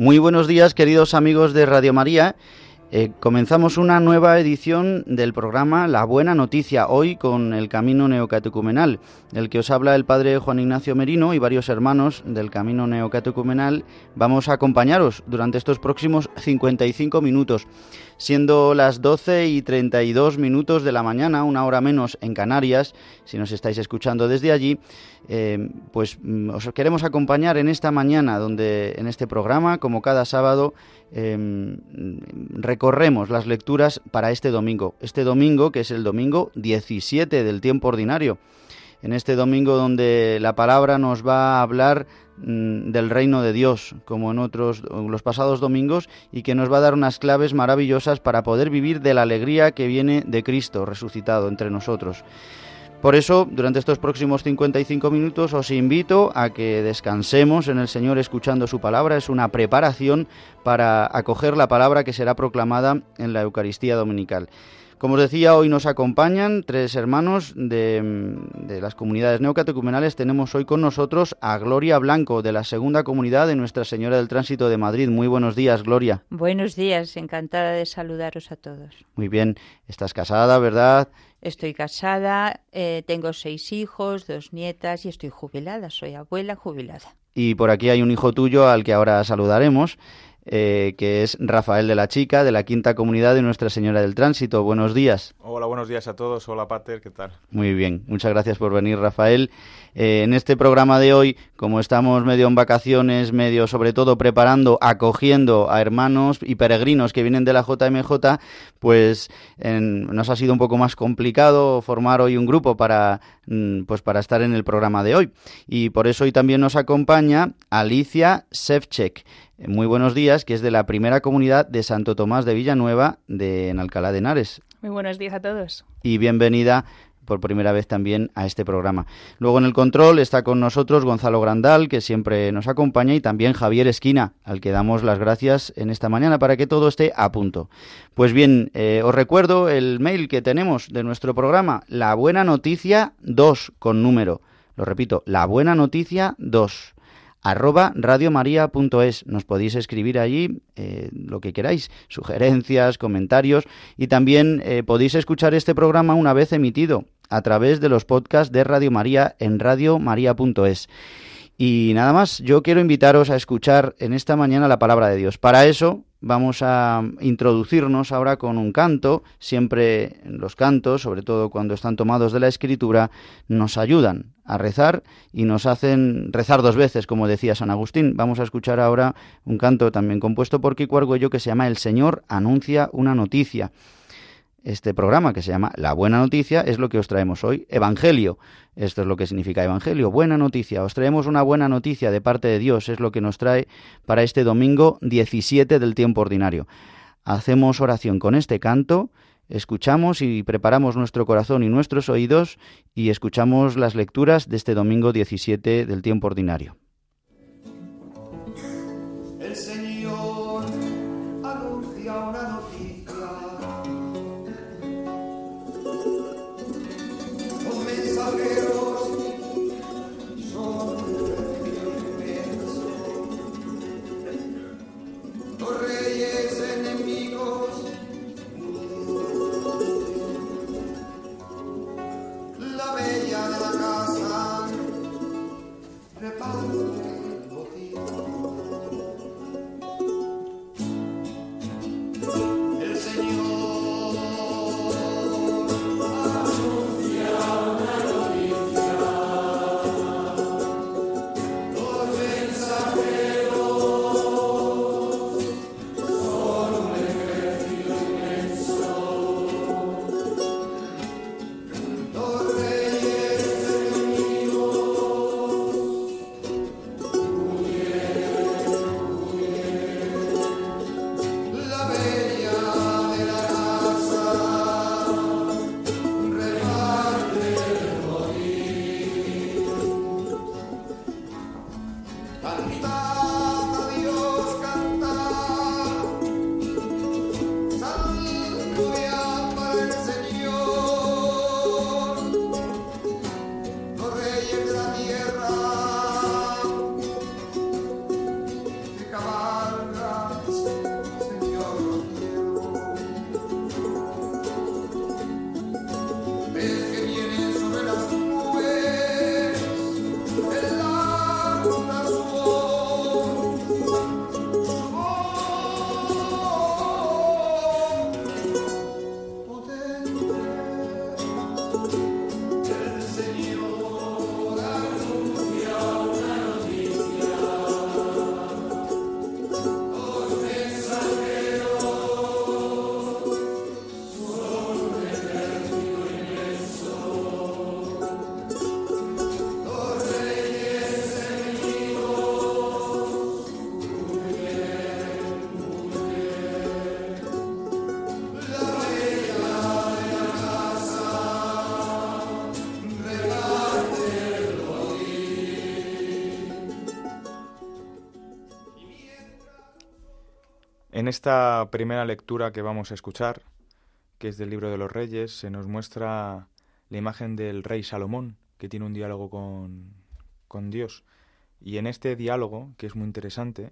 Muy buenos días, queridos amigos de Radio María. Eh, comenzamos una nueva edición del programa La Buena Noticia, hoy con el Camino Neocatecumenal, del que os habla el padre Juan Ignacio Merino y varios hermanos del Camino Neocatecumenal. Vamos a acompañaros durante estos próximos 55 minutos siendo las 12 y 32 minutos de la mañana, una hora menos en Canarias, si nos estáis escuchando desde allí, eh, pues mm, os queremos acompañar en esta mañana, donde en este programa, como cada sábado, em, recorremos las lecturas para este domingo. Este domingo, que es el domingo 17 del tiempo ordinario. En este domingo donde la palabra nos va a hablar Mm, del reino de Dios, como en otros los pasados domingos, y que nos va a dar unas claves maravillosas para poder vivir de la alegría que viene de Cristo resucitado entre nosotros. Por eso, durante estos próximos 55 minutos os invito a que descansemos en el Señor escuchando su palabra. Es una preparación para acoger la palabra que será proclamada en la Eucaristía Dominical. Como os decía, hoy nos acompañan tres hermanos de, las comunidades neocatecumenales. Tenemos hoy con nosotros a Gloria Blanco, de la segunda comunidad de Nuestra Señora del Tránsito de Madrid. Muy buenos días, Gloria. Buenos días, encantada de saludaros a todos. Muy bien, estás casada, ¿verdad? Estoy casada, eh, tengo seis hijos, dos nietas y estoy jubilada, soy abuela jubilada. Y por aquí hay un hijo tuyo al que ahora saludaremos. Eh, que es Rafael de la Chica, de la Quinta Comunidad de Nuestra Señora del Tránsito. Buenos días. Hola, buenos días a todos. Hola, Pater, ¿qué tal? Muy bien, muchas gracias por venir, Rafael. Eh, en este programa de hoy, como estamos medio en vacaciones, medio sobre todo preparando, acogiendo a hermanos y peregrinos que vienen de la JMJ, pues nos ha sido un poco más complicado formar hoy un grupo para, mm, pues para estar en el programa de hoy. Y por eso hoy también nos acompaña Alicia Sevchek muy buenos días, que es de la primera comunidad de Santo Tomás de Villanueva de en Alcalá de Henares. Muy buenos días a todos. Y bienvenida por primera vez también a este programa. Luego en el control está con nosotros Gonzalo Grandal, que siempre nos acompaña, y también Javier Esquina, al que damos las gracias en esta mañana para que todo esté a punto. Pues bien, eh, os recuerdo el mail que tenemos de nuestro programa, la buena noticia 2 con número. Lo repito, la buena noticia 2 arroba radiomaria.es. Nos podéis escribir allí eh, lo que queráis, sugerencias, comentarios y también eh, podéis escuchar este programa una vez emitido a través de los podcasts de Radio María en radiomaria.es. Y nada más, yo quiero invitaros a escuchar en esta mañana la palabra de Dios. Para eso vamos a introducirnos ahora con un canto. Siempre los cantos, sobre todo cuando están tomados de la escritura, nos ayudan a rezar y nos hacen rezar dos veces, como decía San Agustín. Vamos a escuchar ahora un canto también compuesto por Kiko Argüello que se llama El Señor anuncia una noticia este programa que se llama La Buena Noticia es lo que os traemos hoy, Evangelio. Esto es lo que significa Evangelio, buena noticia. Os traemos una buena noticia de parte de Dios, es lo que nos trae para este domingo 17 del tiempo ordinario. Hacemos oración con este canto, escuchamos y preparamos nuestro corazón y nuestros oídos y escuchamos las lecturas de este domingo 17 del tiempo ordinario. En esta primera lectura que vamos a escuchar, que es del libro de los reyes, se nos muestra la imagen del rey Salomón, que tiene un diálogo con, Dios. Y en este diálogo, que es muy interesante,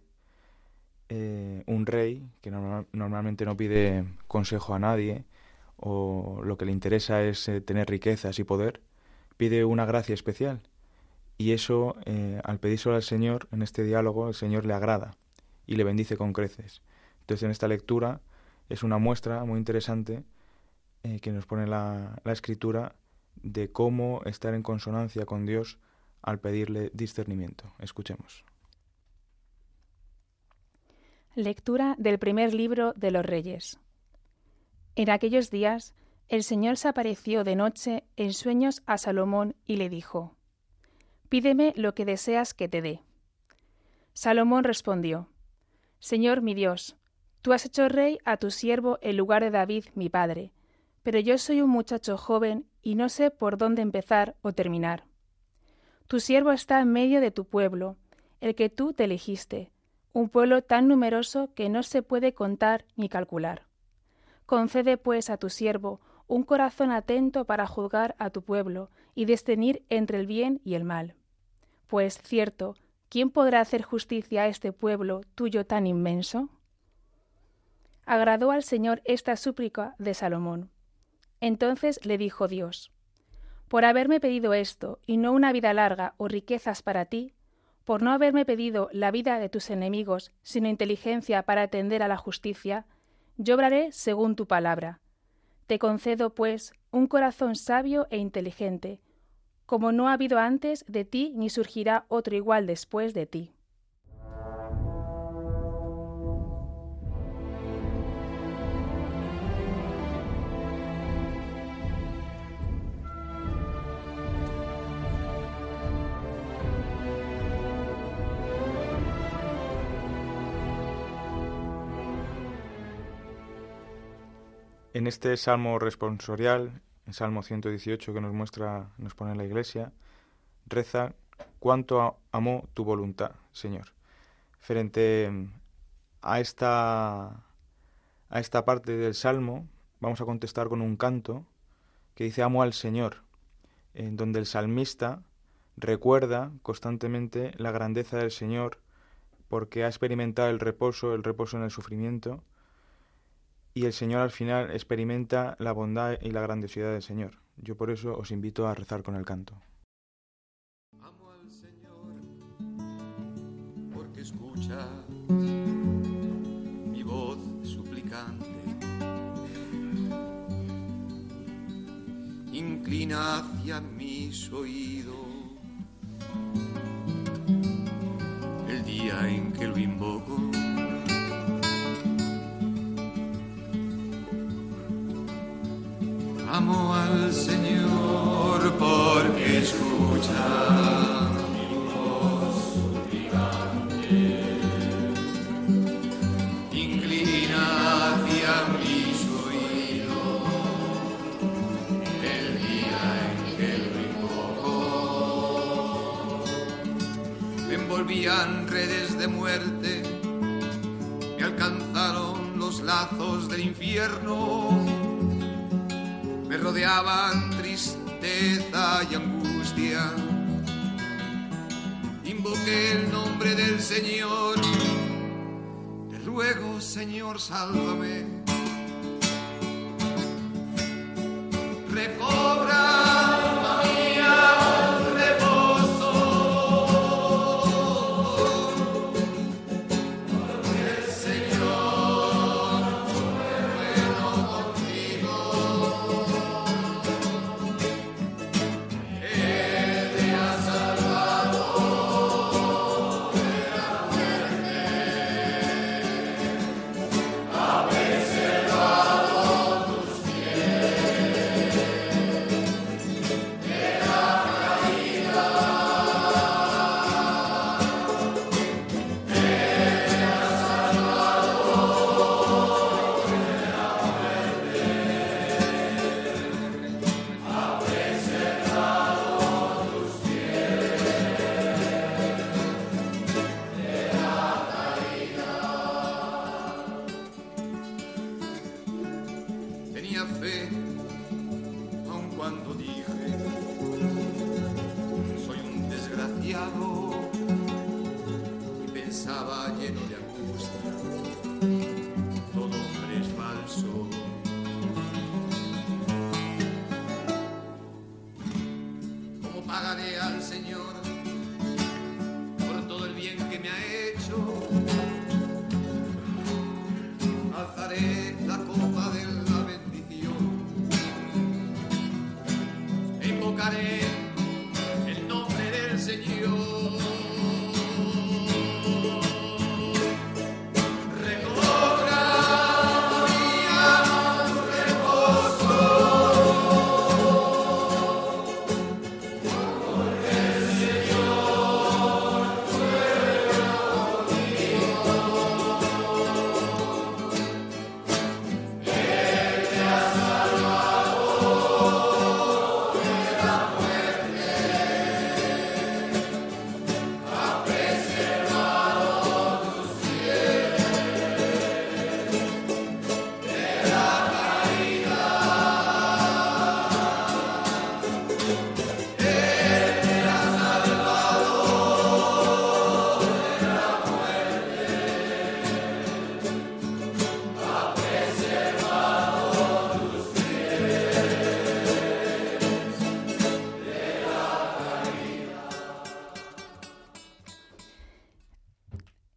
eh, un rey, que normalmente no pide consejo a nadie, o lo que le interesa es eh, tener riquezas y poder, pide una gracia especial. Y eso, eh, al pedírselo al Señor, en este diálogo, el Señor le agrada y le bendice con creces. Entonces, en esta lectura es una muestra muy interesante eh, que nos pone la, la escritura de cómo estar en consonancia con Dios al pedirle discernimiento. Escuchemos. Lectura del primer libro de los Reyes. En aquellos días el Señor se apareció de noche en sueños a Salomón y le dijo, Pídeme lo que deseas que te dé. Salomón respondió, Señor mi Dios, Tú has hecho rey a tu siervo en lugar de David, mi padre, pero yo soy un muchacho joven y no sé por dónde empezar o terminar. Tu siervo está en medio de tu pueblo, el que tú te elegiste, un pueblo tan numeroso que no se puede contar ni calcular. Concede, pues, a tu siervo un corazón atento para juzgar a tu pueblo y discernir entre el bien y el mal. Pues, cierto, ¿quién podrá hacer justicia a este pueblo tuyo tan inmenso? Agradó al Señor esta súplica de Salomón. Entonces le dijo Dios, Por haberme pedido esto, y no una vida larga o riquezas para ti, por no haberme pedido la vida de tus enemigos, sino inteligencia para atender a la justicia, yo obraré según tu palabra. Te concedo, pues, un corazón sabio e inteligente, como no ha habido antes de ti ni surgirá otro igual después de ti. En este salmo responsorial, el Salmo 118 que nos muestra, nos pone la iglesia, reza cuánto amó tu voluntad, Señor. Frente a esta, a esta parte del salmo, vamos a contestar con un canto que dice amo al Señor, en donde el salmista recuerda constantemente la grandeza del Señor porque ha experimentado el reposo, el reposo en el sufrimiento, y el Señor al final experimenta la bondad y la grandiosidad del Señor. Yo por eso os invito a rezar con el canto. Amo al Señor porque escucha mi voz suplicante. Inclina hacia mis oídos el día en que lo invoco Amo al Señor porque escucha mi voz suplicante. Inclina hacia mis oídos el día en que lo invoco. En envolvían redes de muerte, me alcanzaron los lazos del infierno, me rodeaban tristeza y angustia. Invoqué el nombre del Señor, te ruego Señor, sálvame.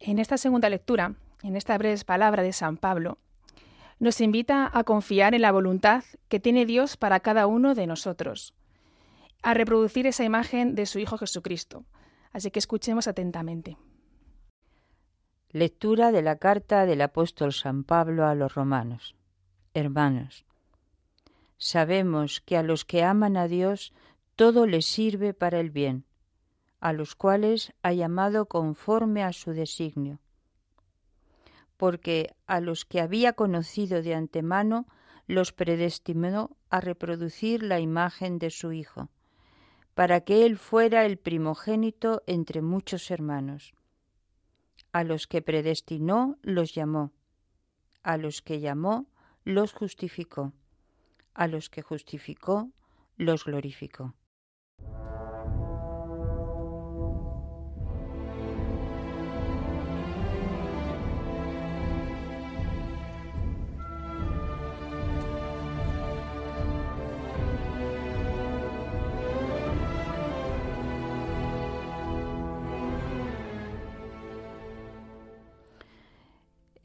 Esta segunda lectura, en esta breve palabra de San Pablo, nos invita a confiar en la voluntad que tiene Dios para cada uno de nosotros, a reproducir esa imagen de su Hijo Jesucristo. Así que escuchemos atentamente. Lectura de la carta del apóstol San Pablo a los romanos. Hermanos, sabemos que a los que aman a Dios todo les sirve para el bien, a los cuales ha llamado conforme a su designio. Porque a los que había conocido de antemano los predestinó a reproducir la imagen de su Hijo, para que Él fuera el primogénito entre muchos hermanos. A los que predestinó los llamó, a los que llamó los justificó, a los que justificó los glorificó.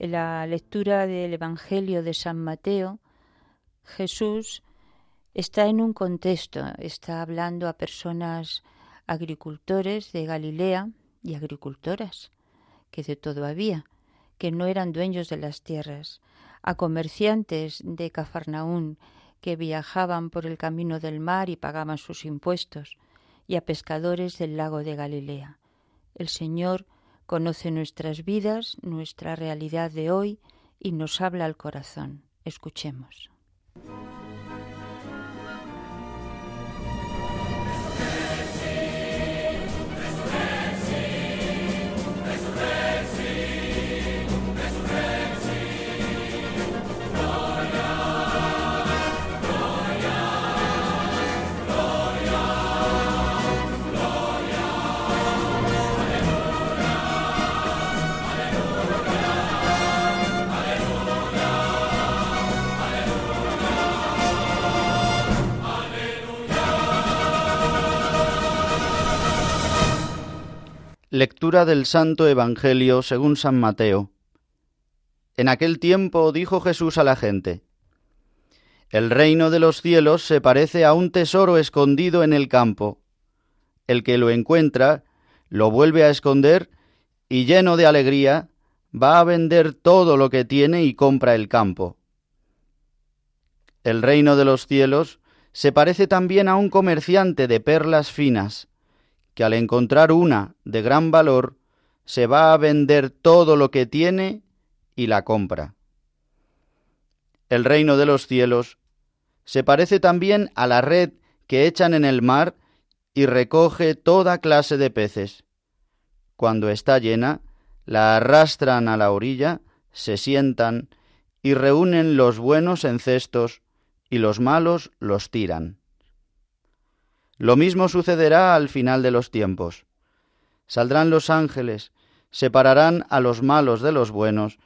La lectura del Evangelio de San Mateo, Jesús está en un contexto, está hablando a personas agricultores de Galilea y agricultoras, que de todo había, que no eran dueños de las tierras, a comerciantes de Cafarnaún que viajaban por el camino del mar y pagaban sus impuestos, y a pescadores del lago de Galilea. El Señor Conoce nuestras vidas, nuestra realidad de hoy y nos habla al corazón. Escuchemos. Lectura del Santo Evangelio según San Mateo. En aquel tiempo dijo Jesús a la gente, El reino de los cielos se parece a un tesoro escondido en el campo. El que lo encuentra, lo vuelve a esconder y lleno de alegría, va a vender todo lo que tiene y compra el campo. El reino de los cielos se parece también a un comerciante de perlas finas, que al encontrar una de gran valor, se va a vender todo lo que tiene y la compra. El reino de los cielos se parece también a la red que echan en el mar y recoge toda clase de peces. Cuando está llena, la arrastran a la orilla, se sientan y reúnen los buenos en cestos y los malos los tiran. Lo mismo sucederá al final de los tiempos. Saldrán los ángeles, separarán a los malos de los buenos,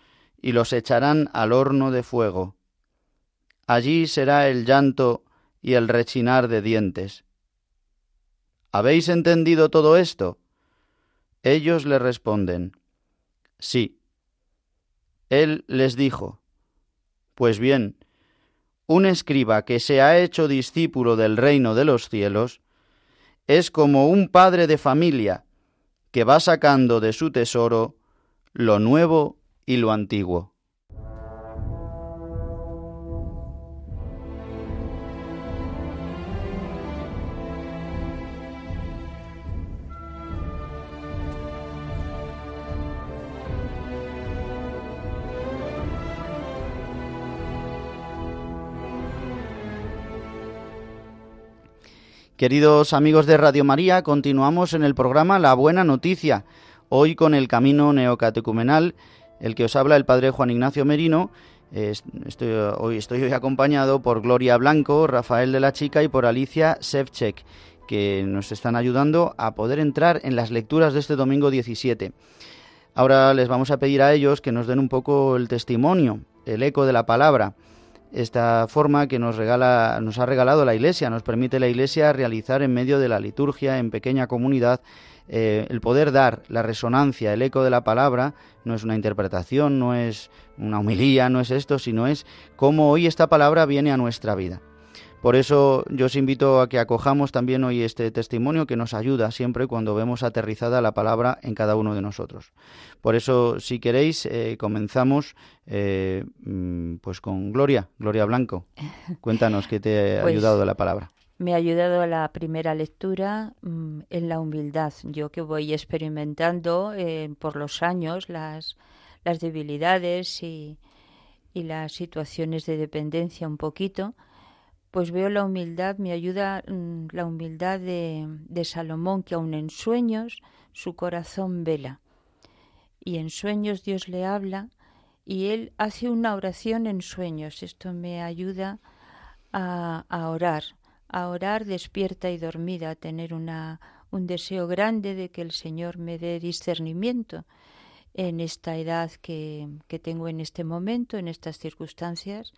y los echarán al horno de fuego. Allí será el llanto y el rechinar de dientes. ¿Habéis entendido todo esto? Ellos le responden, Sí. Él les dijo, Pues bien, un escriba que se ha hecho discípulo del reino de los cielos, es como un padre de familia que va sacando de su tesoro lo nuevo y lo antiguo. Queridos amigos de Radio María, continuamos en el programa La Buena Noticia, hoy con el camino neocatecumenal, el que os habla el Padre Juan Ignacio Merino. Estoy, hoy estoy acompañado por Gloria Blanco, Rafael de la Chica y por Alicia Sevchek, que nos están ayudando a poder entrar en las lecturas de este domingo 17. Ahora les vamos a pedir a ellos que nos den un poco el testimonio, el eco de la palabra esta forma que nos regala nos ha regalado la Iglesia, nos permite la Iglesia realizar en medio de la liturgia en pequeña comunidad eh, el poder dar la resonancia, el eco de la palabra, no es una interpretación, no es una humilía, no es esto, sino es cómo hoy esta palabra viene a nuestra vida. Por eso yo os invito a que acojamos también hoy este testimonio que nos ayuda siempre cuando vemos aterrizada la palabra en cada uno de nosotros. Por eso, si queréis, eh, comenzamos eh, mm, pues con Gloria, Gloria Blanco. Cuéntanos qué te ha pues ayudado la palabra. Me ha ayudado la primera lectura mm, en la humildad. Yo que voy experimentando eh, por los años las, las debilidades y, y las situaciones de dependencia un poquito, pues veo la humildad, me ayuda mm, la humildad de, de, Salomón, que aun en sueños su corazón vela. Y en sueños Dios le habla y él hace una oración en sueños. Esto me ayuda a, a orar, a orar despierta y dormida, a tener una, un deseo grande de que el Señor me dé discernimiento en esta edad que, que tengo en este momento, en estas circunstancias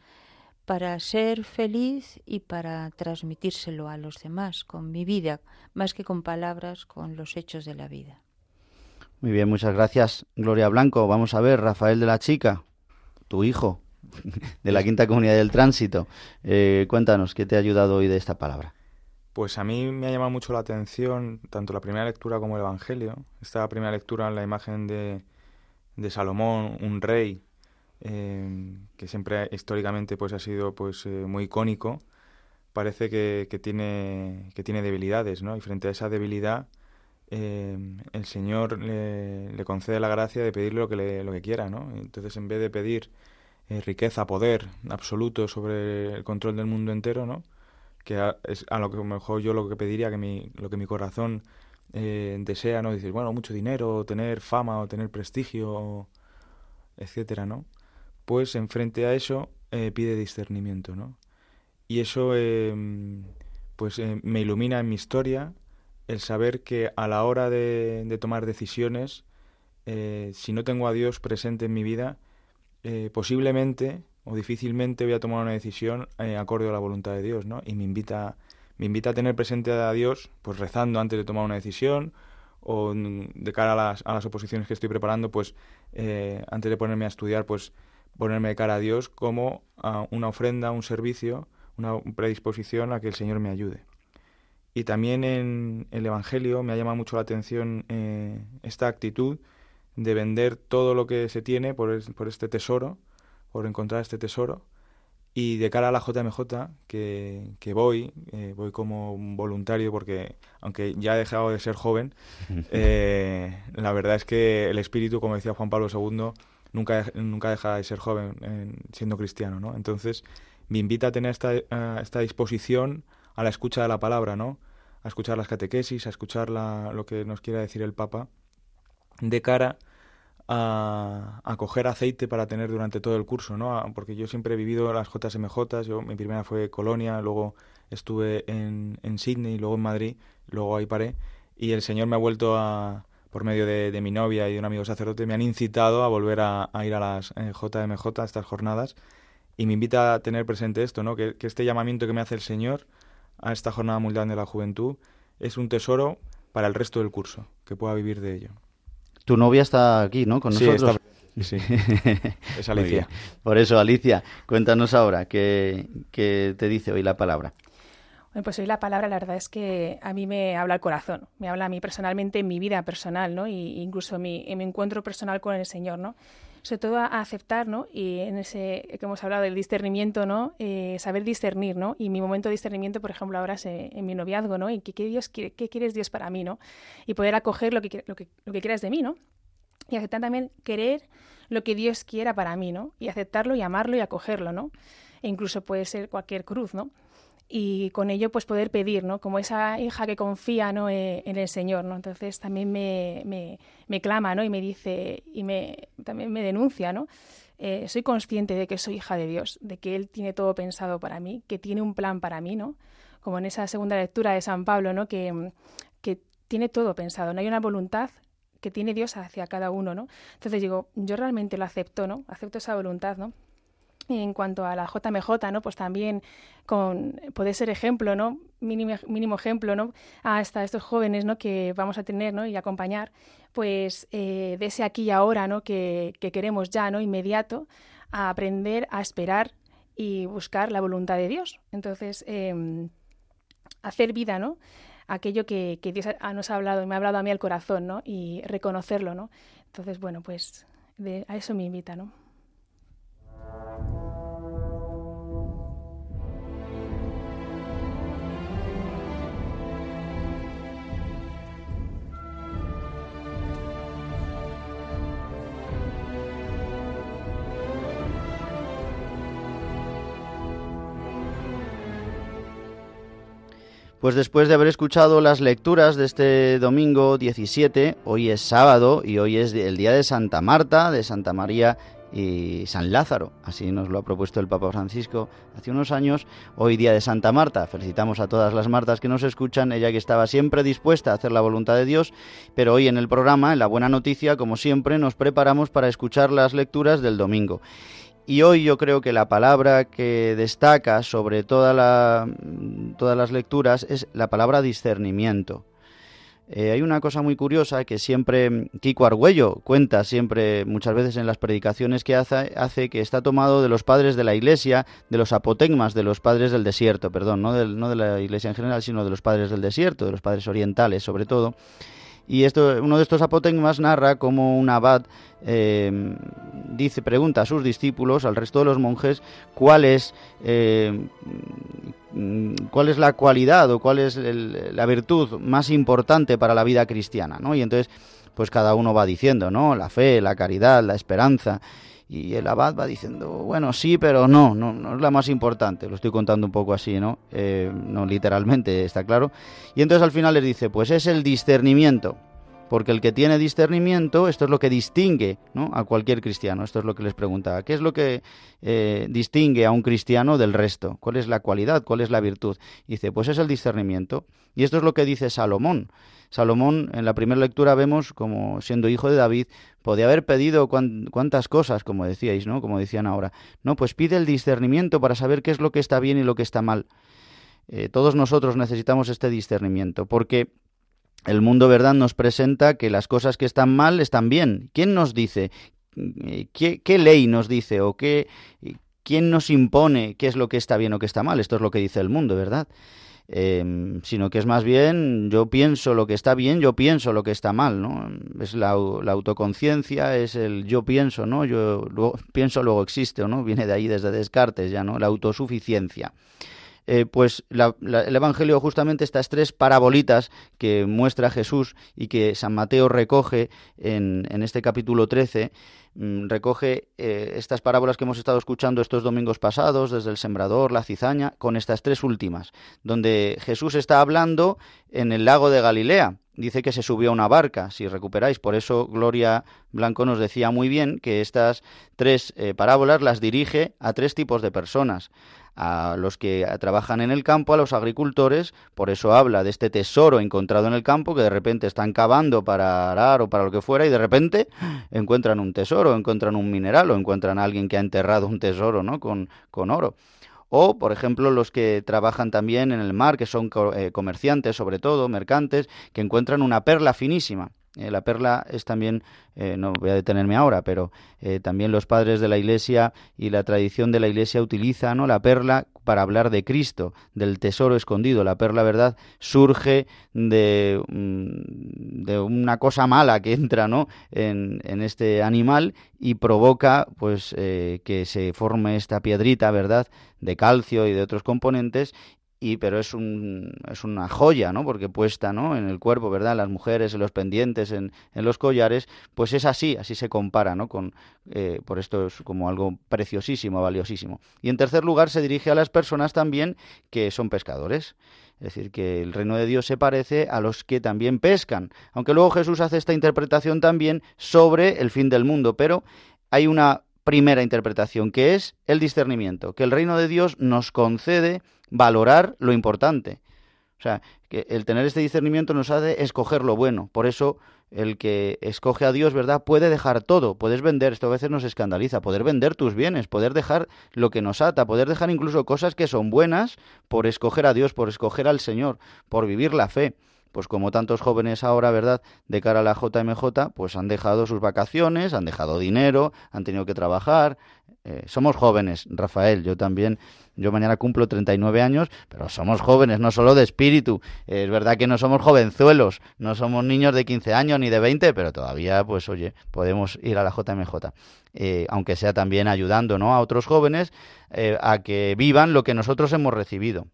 para ser feliz y para transmitírselo a los demás con mi vida, más que con palabras, con los hechos de la vida. Muy bien, muchas gracias, Gloria Blanco. Vamos a ver, Rafael de la Chica, tu hijo de la Quinta Comunidad del Tránsito. Eh, cuéntanos, ¿qué te ha ayudado hoy de esta palabra? Pues a mí me ha llamado mucho la atención tanto la primera lectura como el Evangelio. Esta primera lectura en la imagen de, de Salomón, un rey Em, que siempre históricamente pues ha sido pues eh, muy icónico, parece que, tiene, que tiene debilidades, ¿no? Y frente a esa debilidad, em, el Señor le, concede la gracia de pedirle lo que, le, lo que quiera, ¿no? Entonces, en vez de pedir eh, riqueza, poder absoluto sobre el control del mundo entero, ¿no? Que es a lo que mejor yo lo que pediría, que mi, lo que mi corazón eh, desea, ¿no? Decir, bueno, mucho dinero, tener fama, o tener prestigio, etcétera, ¿no? Pues enfrente a eso eh, pide discernimiento, ¿no? Y eso em, pues eh, me ilumina en mi historia el saber que a la hora de, tomar decisiones, eh, si no tengo a Dios presente en mi vida, posiblemente o difícilmente voy a tomar una decisión acorde a la voluntad de Dios, ¿no? Y me invita, me invita a tener presente a Dios, pues rezando antes de tomar una decisión, o de cara a las, a las oposiciones que estoy preparando, pues eh, antes de ponerme a estudiar, pues ponerme de cara a Dios como a una ofrenda, un servicio, una predisposición a que el Señor me ayude. Y también en el Evangelio me ha llamado mucho la atención eh, esta actitud de vender todo lo que se tiene por, por este tesoro, por encontrar este tesoro, y de cara a la JMJ, que, que voy, eh, voy como voluntario porque, aunque ya he dejado de ser joven, eh, la verdad es que el espíritu, como decía Juan Pablo II, nunca, nunca deja de ser joven siendo cristiano, ¿no? Entonces, me invita a tener esta, esta disposición a la escucha de la palabra, ¿no? A escuchar las catequesis, a escuchar la, lo que nos quiera decir el Papa, de cara a, coger aceite para tener durante todo el curso, ¿no? porque yo siempre he vivido las JMJ, yo, mi primera fue Colonia, luego estuve en, en Sydney, luego en Madrid, luego ahí paré, y el Señor me ha vuelto a, por medio de, mi novia y de un amigo sacerdote, me han incitado a volver a, ir a las JMJ, eh, a estas jornadas, y me invita a tener presente esto, ¿no? Que, que este llamamiento que me hace el Señor a esta Jornada Mundial de la Juventud es un tesoro para el resto del curso, que pueda vivir de ello. Tu novia está aquí, ¿no? Con nosotros. Sí, es Alicia. Por eso, Alicia, cuéntanos ahora, ¿qué, te dice hoy la palabra? Pues hoy la palabra, la verdad es que a mí me habla el corazón, me habla a mí personalmente en mi vida personal, ¿no? Y incluso mi, en mi encuentro personal con el Señor, ¿no? sobre todo a, aceptar, ¿no? Y en ese que hemos hablado del discernimiento, ¿no? Eh, saber discernir, ¿no? Y mi momento de discernimiento, por ejemplo, ahora es en mi noviazgo, ¿no? Y qué, Dios quiere, qué quieres Dios para mí, ¿no? Y poder acoger lo que, lo que, lo que quieras de mí, ¿no? Y aceptar también querer lo que Dios quiera para mí, ¿no? Y aceptarlo y amarlo y acogerlo, ¿no? E incluso puede ser cualquier cruz, ¿no? Y con ello pues poder pedir, ¿no? Como esa hija que confía, ¿no? Eh, en el Señor, ¿no? Entonces también me, me, me, clama, ¿no? Y me dice, y me, también me denuncia, ¿no? Eh, soy consciente de que soy hija de Dios, de que Él tiene todo pensado para mí, que tiene un plan para mí, ¿no? Como en esa segunda lectura de San Pablo, ¿no? Que, que tiene todo pensado, no hay una voluntad que tiene Dios hacia cada uno, ¿no? Entonces digo, yo realmente lo acepto, ¿no? Acepto esa voluntad, ¿no? En cuanto a la JMJ, ¿no? Pues también con, puede ser ejemplo, ¿no? Mínimo, ejemplo, ¿no? Hasta estos jóvenes, ¿no? Que vamos a tener, ¿no? Y acompañar, pues, eh, de ese aquí y ahora, ¿no? Que, queremos ya, ¿no? Inmediato, a aprender a esperar y buscar la voluntad de Dios. Entonces, em, hacer vida, ¿no? Aquello que, Dios nos ha hablado y me ha hablado a mí al corazón, ¿no? Y reconocerlo, ¿no? Entonces, bueno, pues a eso me invita, ¿no? Pues después de haber escuchado las lecturas de este domingo 17, hoy es sábado y hoy es el día de Santa Marta, de Santa María y San Lázaro. Así nos lo ha propuesto el Papa Francisco hace unos años. Hoy día de Santa Marta. Felicitamos a todas las Martas que nos escuchan, ella que estaba siempre dispuesta a hacer la voluntad de Dios. Pero hoy en el programa, en la buena noticia, como siempre, nos preparamos para escuchar las lecturas del domingo. Y hoy yo creo que la palabra que destaca sobre toda la, todas las lecturas es la palabra discernimiento. Eh, hay una cosa muy curiosa que siempre Kiko Argüello cuenta siempre muchas veces en las predicaciones que hace, hace que está tomado de los padres de la iglesia, de los apotegmas, de los padres del desierto, perdón, no, no de la iglesia en general, sino de los padres del desierto, de los padres orientales sobre todo. Y esto, uno de estos apotegmas narra cómo un abad eh, dice, pregunta a sus discípulos, al resto de los monjes, cuál es, eh, cuál es la cualidad o cuál es la virtud más importante para la vida cristiana, ¿no? Y entonces, pues cada uno va diciendo, ¿no? La fe, la caridad, la esperanza. Y el abad va diciendo, bueno, sí, pero no, no, no es la más importante. Lo estoy contando un poco así, ¿no? Eh, no literalmente, está claro. Y entonces al final les dice, pues es el discernimiento porque el que tiene discernimiento, esto es lo que distingue ¿no? a cualquier cristiano, esto es lo que les preguntaba, ¿qué es lo que eh, distingue a un cristiano del resto? ¿Cuál es la cualidad? ¿Cuál es la virtud? dice, pues es el discernimiento. Y esto es lo que dice Salomón. Salomón, en la primera lectura vemos como siendo hijo de David, podía haber pedido cuántas cosas, como decíais, ¿no? Como decían ahora. No, pues pide el discernimiento para saber qué es lo que está bien y lo que está mal. Eh, todos nosotros necesitamos este discernimiento, porque el mundo, ¿verdad?, nos presenta que las cosas que están mal están bien. ¿Quién nos dice? ¿Qué, ley nos dice? ¿O qué, quién nos impone qué es lo que está bien o qué está mal? Esto es lo que dice el mundo, ¿verdad? Em, sino que es más bien yo pienso lo que está bien, yo pienso lo que está mal, ¿no? Es la, autoconciencia, es el yo pienso, ¿no? Yo pienso luego existe, ¿no? Viene de ahí desde Descartes ya, ¿no? La autosuficiencia. Eh, pues el Evangelio justamente estas tres parabolitas que muestra Jesús y que San Mateo recoge en, en este capítulo 13, mm, recoge eh, estas parábolas que hemos estado escuchando estos domingos pasados, desde el sembrador, la cizaña, con estas tres últimas, donde Jesús está hablando en el lago de Galilea. Dice que se subió a una barca, si recuperáis. Por eso Gloria Blanco nos decía muy bien que estas tres eh, parábolas las dirige a tres tipos de personas a los que trabajan en el campo, a los agricultores, por eso habla de este tesoro encontrado en el campo que de repente están cavando para arar o para lo que fuera y de repente encuentran un tesoro, encuentran un mineral o encuentran a alguien que ha enterrado un tesoro, ¿no? con, con oro. O, por ejemplo, los que trabajan también en el mar, que son eh, comerciantes sobre todo, mercantes, que encuentran una perla finísima. Eh, la perla es también, eh, no voy a detenerme ahora, pero eh, también los padres de la Iglesia y la tradición de la Iglesia utilizan ¿no? la perla para hablar de Cristo, del tesoro escondido. La perla, ¿verdad?, surge de, mm, de una cosa mala que entra ¿no? en, en este animal y provoca pues que se forme esta piedrita, ¿verdad?, de calcio y de otros componentes y pero es un es una joya no porque puesta no en el cuerpo verdad las mujeres en los pendientes en, en los collares pues es así así se compara no con eh, por esto es como algo preciosísimo valiosísimo. Y en tercer lugar se dirige a las personas también que son pescadores. Es decir, que el reino de Dios se parece a los que también pescan. Aunque luego Jesús hace esta interpretación también sobre el fin del mundo, pero hay una primera interpretación, que es el discernimiento, que el reino de Dios nos concede valorar lo importante. O sea, que el tener este discernimiento nos hace escoger lo bueno. Por eso el que escoge a Dios, ¿verdad? Puede dejar todo, puedes vender, esto a veces nos escandaliza, poder vender tus bienes, poder dejar lo que nos ata, poder dejar incluso cosas que son buenas por escoger a Dios, por escoger al Señor, por vivir la fe pues como tantos jóvenes ahora, ¿verdad?, de cara a la JMJ, pues han dejado sus vacaciones, han dejado dinero, han tenido que trabajar. Eh, somos jóvenes, Rafael, yo también, yo mañana cumplo 39 años, pero somos jóvenes, no solo de espíritu. es verdad que no somos jovenzuelos, no somos niños de 15 años ni de 20, pero todavía, pues oye, podemos ir a la JMJ. Eh, aunque sea también ayudando ¿no? a otros jóvenes eh, a que vivan lo que nosotros hemos recibido.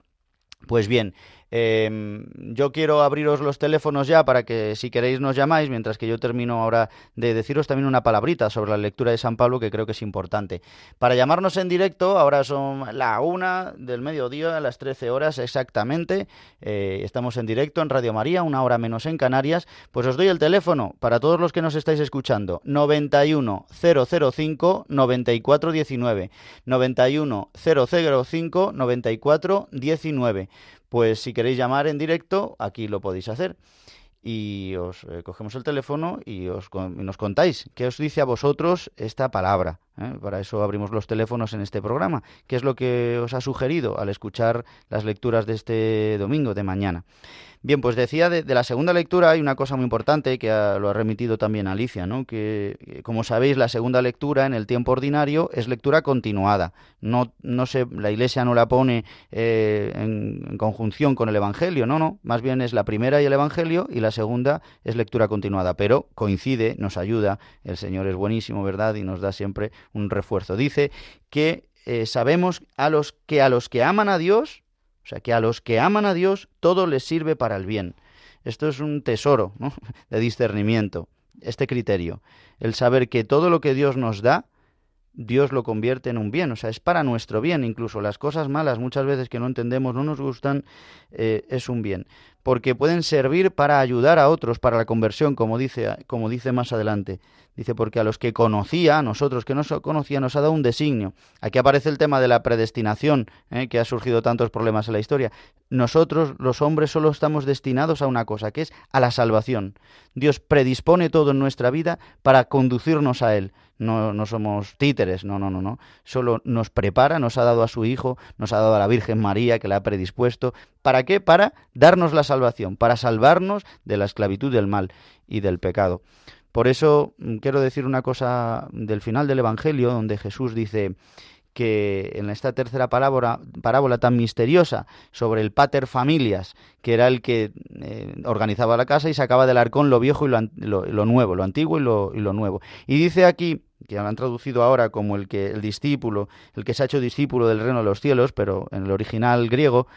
Pues bien, Em, yo quiero abriros los teléfonos ya para que si queréis nos llamáis, mientras que yo termino ahora de deciros también una palabrita sobre la lectura de San Pablo que creo que es importante. Para llamarnos en directo, ahora son la una del mediodía, a las 13 horas exactamente. Eh, estamos en directo en Radio María, una hora menos en Canarias. Pues os doy el teléfono para todos los que nos estáis escuchando: 91 005 94 19. 91 005 94 19 pues si queréis llamar en directo, aquí lo podéis hacer. Y os eh, cogemos el teléfono y, os, nos contáis qué os dice a vosotros esta palabra. ¿eh? Para eso abrimos los teléfonos en este programa. ¿Qué es lo que os ha sugerido al escuchar las lecturas de este domingo, de mañana? Bien, pues decía de, la segunda lectura hay una cosa muy importante que lo ha remitido también Alicia, ¿no? Que, como sabéis, la segunda lectura en el tiempo ordinario es lectura continuada. No, no se, la Iglesia no la pone eh, en, conjunción con el Evangelio, no, no. Más bien es la primera y el Evangelio y la segunda es lectura continuada. Pero coincide, nos ayuda. El Señor es buenísimo, ¿verdad? Y nos da siempre un refuerzo. Dice que eh, sabemos a los que a los que aman a Dios o sea que a los que aman a Dios todo les sirve para el bien. Esto es un tesoro de discernimiento, este criterio. El saber que todo lo que Dios nos da, Dios lo convierte en un bien, o sea, es para nuestro bien, incluso las cosas malas muchas veces que no entendemos, no nos gustan, eh, es un bien, porque pueden servir para ayudar a otros, para la conversión, como dice, como dice más adelante. Dice, porque a los que conocía, a nosotros que no conocía, nos ha dado un designio. Aquí aparece el tema de la predestinación, ¿eh? que ha surgido tantos problemas en la historia. Nosotros, los hombres, solo estamos destinados a una cosa, que es a la salvación. Dios predispone todo en nuestra vida para conducirnos a Él. No, no somos títeres, no, no, no, no. Solo nos prepara, nos ha dado a su Hijo, nos ha dado a la Virgen María, que la ha predispuesto, ¿Para qué? Para darnos la salvación, para salvarnos de la esclavitud del mal y del pecado. Por eso mm, quiero decir una cosa del final del Evangelio, donde Jesús dice que en esta tercera parábola, parábola tan misteriosa sobre el pater familias, que era el que eh, organizaba la casa y sacaba del arcón lo viejo y lo, nuevo, lo antiguo y lo, y lo, nuevo. Y dice aquí, que lo han traducido ahora como el que el discípulo, el que se ha hecho discípulo del reino de los cielos, pero en el original griego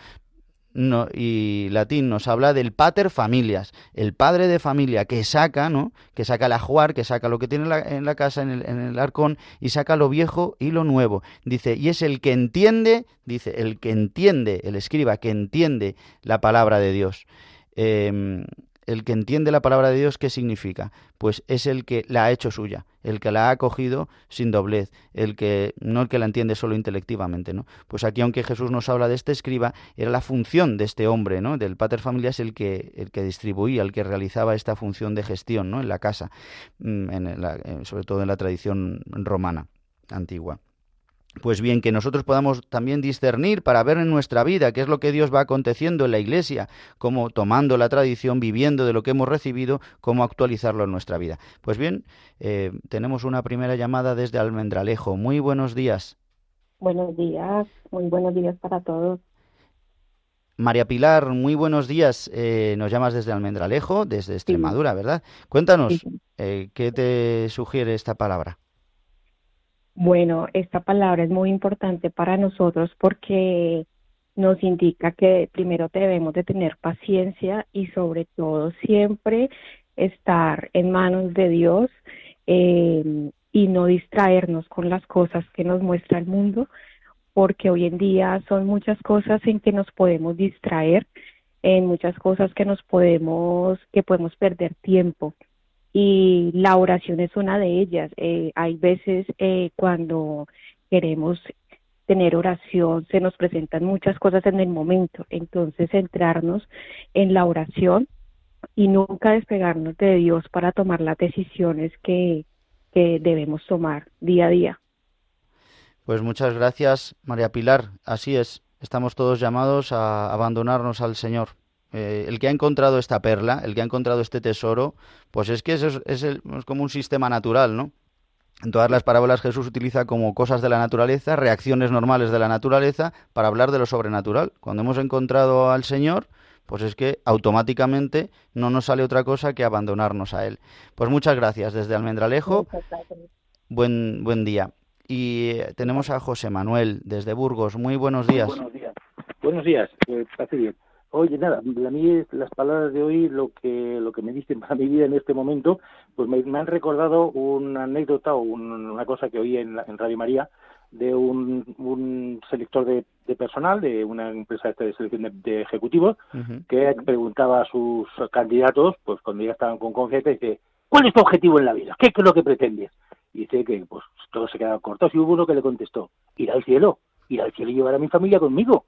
y latín nos habla del pater familias, el padre de familia que saca, ¿no? Que saca la juar, que saca lo que tiene en la, casa, en el, en el, arcón, y saca lo viejo y lo nuevo. Dice, y es el que entiende, dice, el que entiende, el escriba que entiende la palabra de Dios. Eh, el que entiende la palabra de Dios, ¿qué significa? Pues es el que la ha hecho suya, el que la ha acogido sin doblez, el que no el que la entiende solo intelectivamente, ¿no? Pues aquí aunque Jesús nos habla de este escriba, era la función de este hombre, ¿no? Del pater familias el que el que distribuía, el que realizaba esta función de gestión, ¿no? En la casa, mm, en sobre todo en la tradición romana antigua. Pues bien, que nosotros podamos también discernir para ver en nuestra vida qué es lo que Dios va aconteciendo en la Iglesia, cómo tomando la tradición, viviendo de lo que hemos recibido, cómo actualizarlo en nuestra vida. Pues bien, eh, tenemos una primera llamada desde Almendralejo. Muy buenos días. Buenos días, muy buenos días para todos. María Pilar, muy buenos días. Eh, nos llamas desde Almendralejo, desde Extremadura, ¿verdad? Cuéntanos, eh, ¿qué te sugiere esta palabra? Bueno, esta palabra es muy importante para nosotros porque nos indica que primero debemos de tener paciencia y sobre todo siempre estar en manos de Dios eh, y no distraernos con las cosas que nos muestra el mundo, porque hoy en día son muchas cosas en que nos podemos distraer, en muchas cosas que nos podemos, que podemos perder tiempo y la oración es una de ellas. Eh, hay veces eh, cuando queremos tener oración se nos presentan muchas cosas en el momento, entonces centrarnos en la oración y nunca despegarnos de Dios para tomar las decisiones que, que debemos tomar día a día. Pues muchas gracias, María Pilar. Así es, estamos todos llamados a abandonarnos al Señor. Eh, el que ha encontrado esta perla, el que ha encontrado este tesoro, pues es que es, es, como un sistema natural, ¿no? En todas las parábolas Jesús utiliza como cosas de la naturaleza, reacciones normales de la naturaleza, para hablar de lo sobrenatural. Cuando hemos encontrado al Señor, pues es que automáticamente no nos sale otra cosa que abandonarnos a Él. Pues muchas gracias desde Almendralejo. Buen, buen día. Y eh, tenemos a José Manuel desde Burgos. Muy buenos días. buenos días. Buenos días. Oye, nada, a mí las palabras de hoy lo que lo que me dicen para mi vida en este momento, pues me, han recordado una anécdota o una cosa que oí en, Radio María de un, selector de, personal de una empresa de selección de, ejecutivos que preguntaba a sus candidatos, pues cuando ya estaban con confianza, dice, ¿cuál es tu objetivo en la vida? ¿Qué, es lo que pretendes? Y dice que pues todos se quedaban cortos y hubo uno que le contestó, ir al cielo, ir al cielo y llevar a mi familia conmigo.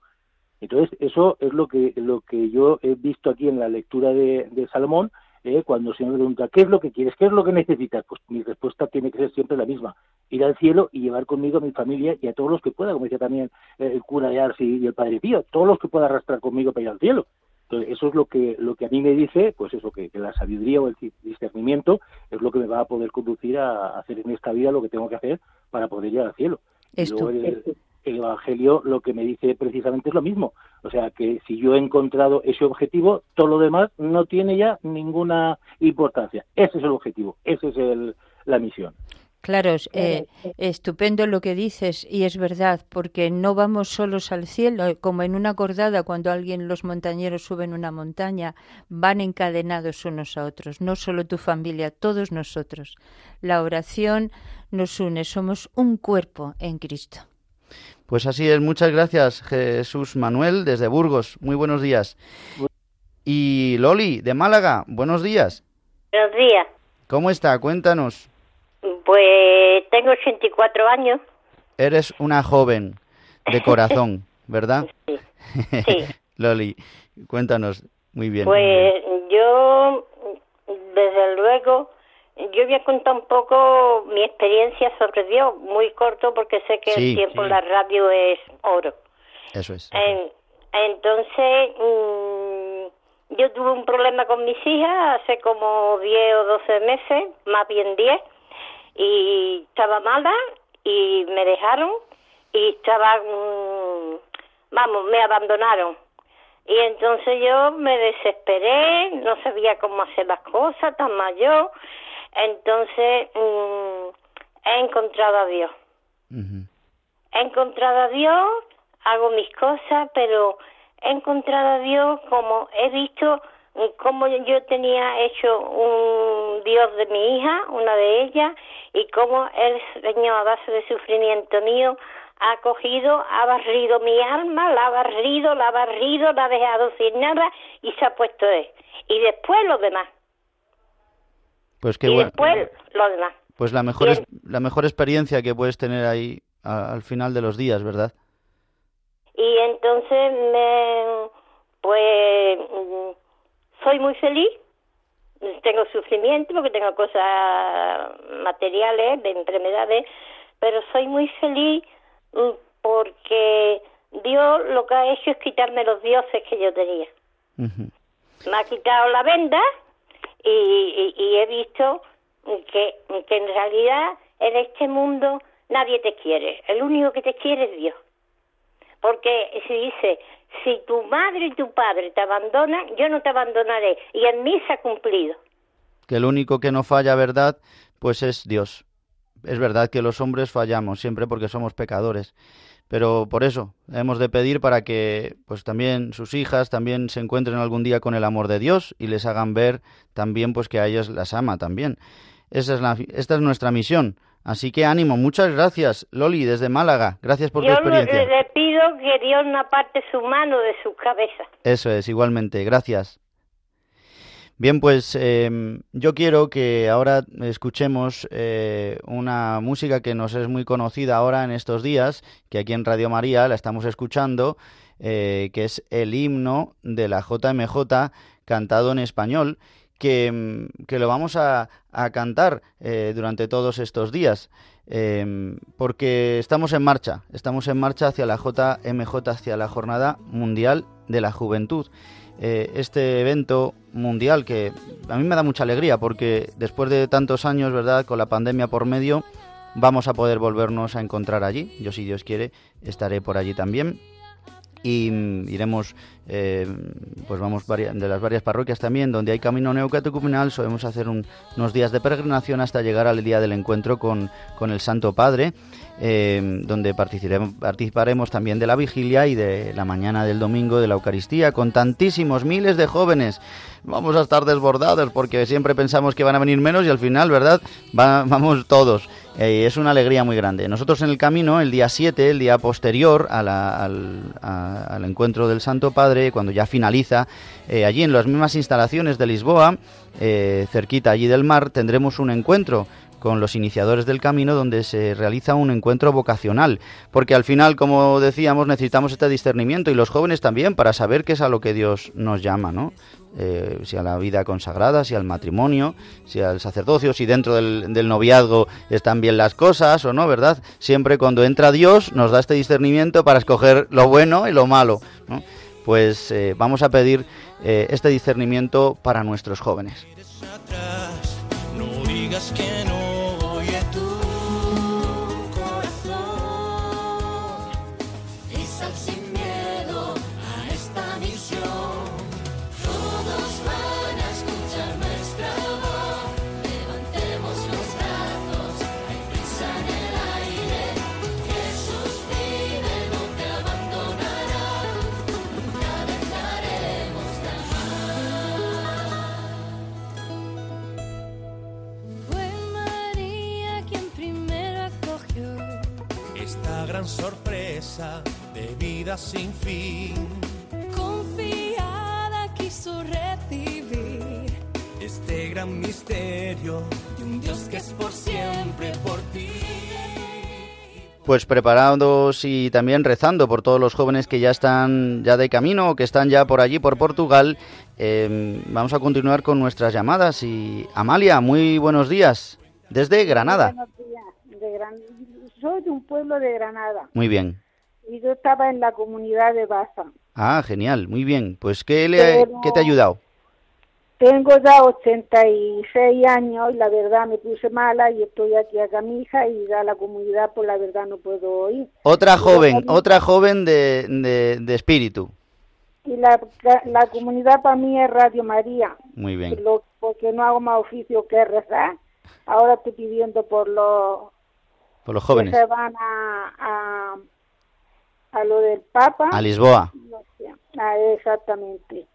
Entonces, eso es lo que, lo que yo he visto aquí en la lectura de, Salomón, eh, cuando el Señor me pregunta, ¿qué es lo que quieres? ¿Qué es lo que necesitas? Pues mi respuesta tiene que ser siempre la misma, ir al cielo y llevar conmigo a mi familia y a todos los que pueda, como decía también eh, el cura de Arsi y el Padre Pío, todos los que pueda arrastrar conmigo para ir al cielo. Entonces, eso es lo que, lo que a mí me dice, pues eso, que, la sabiduría o el discernimiento es lo que me va a poder conducir a hacer en esta vida lo que tengo que hacer para poder llegar al cielo. Esto el Evangelio lo que me dice precisamente es lo mismo. O sea, que si yo he encontrado ese objetivo, todo lo demás no tiene ya ninguna importancia. Ese es el objetivo, esa es el, la misión. Claro, eh, estupendo lo que dices y es verdad, porque no vamos solos al cielo, como en una cordada cuando alguien, los montañeros suben una montaña, van encadenados unos a otros, no solo tu familia, todos nosotros. La oración nos une, somos un cuerpo en Cristo. Pues así es, muchas gracias Jesús Manuel desde Burgos, muy buenos días. Y Loli de Málaga, buenos días. Buenos días. ¿Cómo está? Cuéntanos. Pues tengo 84 años. Eres una joven de corazón, ¿verdad? Sí. sí. Loli, cuéntanos muy bien. Pues yo, desde luego, yo voy a contar un poco mi experiencia sobre Dios, muy corto porque sé que el tiempo en la radio es oro. Eso es. Entonces, mm, yo tuve un problema con mis hijas hace como 10 o 12 meses, más bien 10, y estaba mala y me dejaron y estaba, mm, vamos, me abandonaron. Y entonces yo me desesperé, no sabía cómo hacer las cosas, tan mayor. Entonces mm, he encontrado a Dios. He encontrado a Dios, hago mis cosas, pero he encontrado a Dios como he visto cómo yo tenía hecho un Dios de mi hija, una de ellas, y cómo el Señor a base de sufrimiento mío ha cogido, ha barrido mi alma, la ha barrido, la ha barrido, la ha dejado sin nada y se ha puesto él. Y después lo demás. Pues qué y bueno. después lo demás. Pues la mejor, es, la mejor experiencia que puedes tener ahí al final de los días, ¿verdad? Y entonces me, pues soy muy feliz, tengo sufrimiento porque tengo cosas materiales, de enfermedades, pero soy muy feliz mm, porque Dios lo que ha hecho es quitarme los dioses que yo tenía. Me ha quitado la venda y, y, he visto que, que en realidad en este mundo nadie te quiere, el único que te quiere es Dios. Porque si dice, si tu madre y tu padre te abandonan, yo no te abandonaré. Y en mí se ha cumplido. Que el único que no falla, ¿verdad? Pues es Dios. Es verdad que los hombres fallamos siempre porque somos pecadores. Pero por eso hemos de pedir para que pues también sus hijas también se encuentren algún día con el amor de Dios y les hagan ver también pues que a ellas las ama también. Esa es la, esta es nuestra misión, Así que ánimo, muchas gracias, Loli, desde Málaga. Gracias por tu experiencia. Yo le pido que Dios no aparte su mano de su cabeza. Eso es, igualmente, gracias. Bien, pues em, yo quiero que ahora escuchemos eh, una música que nos es muy conocida ahora en estos días, que aquí en Radio María la estamos escuchando, eh, que es el himno de la JMJ cantado en español que, que lo vamos a, a cantar eh, durante todos estos días. Eh, porque estamos en marcha, estamos en marcha hacia la JMJ, hacia la Jornada Mundial de la Juventud. Eh, este evento mundial que a mí me da mucha alegría porque después de tantos años, ¿verdad?, con la pandemia por medio, vamos a poder volvernos a encontrar allí. Yo, si Dios quiere, estaré por allí también y mm, iremos eh, pues vamos de las varias parroquias también donde hay camino neocatecumenal solemos hacer unos días de peregrinación hasta llegar al día del encuentro con, con el Santo Padre eh, donde participaremos, participaremos también de la vigilia y de la mañana del domingo de la Eucaristía con tantísimos miles de jóvenes. Vamos a estar desbordados porque siempre pensamos que van a venir menos y al final verdad vamos todos eh, es una alegría muy grande. Nosotros en el camino, el día 7, el día posterior al, al, encuentro del Santo Padre, cuando ya finaliza, eh, allí en las mismas instalaciones de Lisboa, eh, cerquita allí del mar, tendremos un encuentro con los iniciadores del camino donde se realiza un encuentro vocacional, porque al final, como decíamos, necesitamos este discernimiento y los jóvenes también para saber qué es a lo que Dios nos llama, ¿no? Eh, si a la vida consagrada, si al matrimonio, si al sacerdocio, si dentro del, noviazgo están bien las cosas o no, ¿verdad? Siempre cuando entra Dios nos da este discernimiento para escoger lo bueno y lo malo, Pues eh, vamos a pedir eh, este discernimiento para nuestros jóvenes. No de vida sin fin. Confiada quiso recibir este gran misterio de un Dios que es por siempre por ti. Pues preparados y también rezando por todos los jóvenes que ya están ya de camino o que están ya por allí, por Portugal. Em, vamos a continuar con nuestras llamadas. Y Amalia, muy buenos días desde Granada. buenos días, de soy de un pueblo de Granada. Muy bien. Y yo estaba en la comunidad de Baza. Ah, genial, muy bien. Pues ¿qué, le, ¿qué te ha ayudado? Tengo ya 86 años y la verdad me puse mala y estoy aquí a mi hija y ya la comunidad pues la verdad no puedo ir. Otra joven, otra joven de, de, espíritu. Y la, la comunidad para mí es Radio María. Muy bien. porque no hago más oficio que rezar. Ahora estoy pidiendo por los... Por los jóvenes. Que se van a, a, a lo del Papa. A Lisboa. Ah, exactamente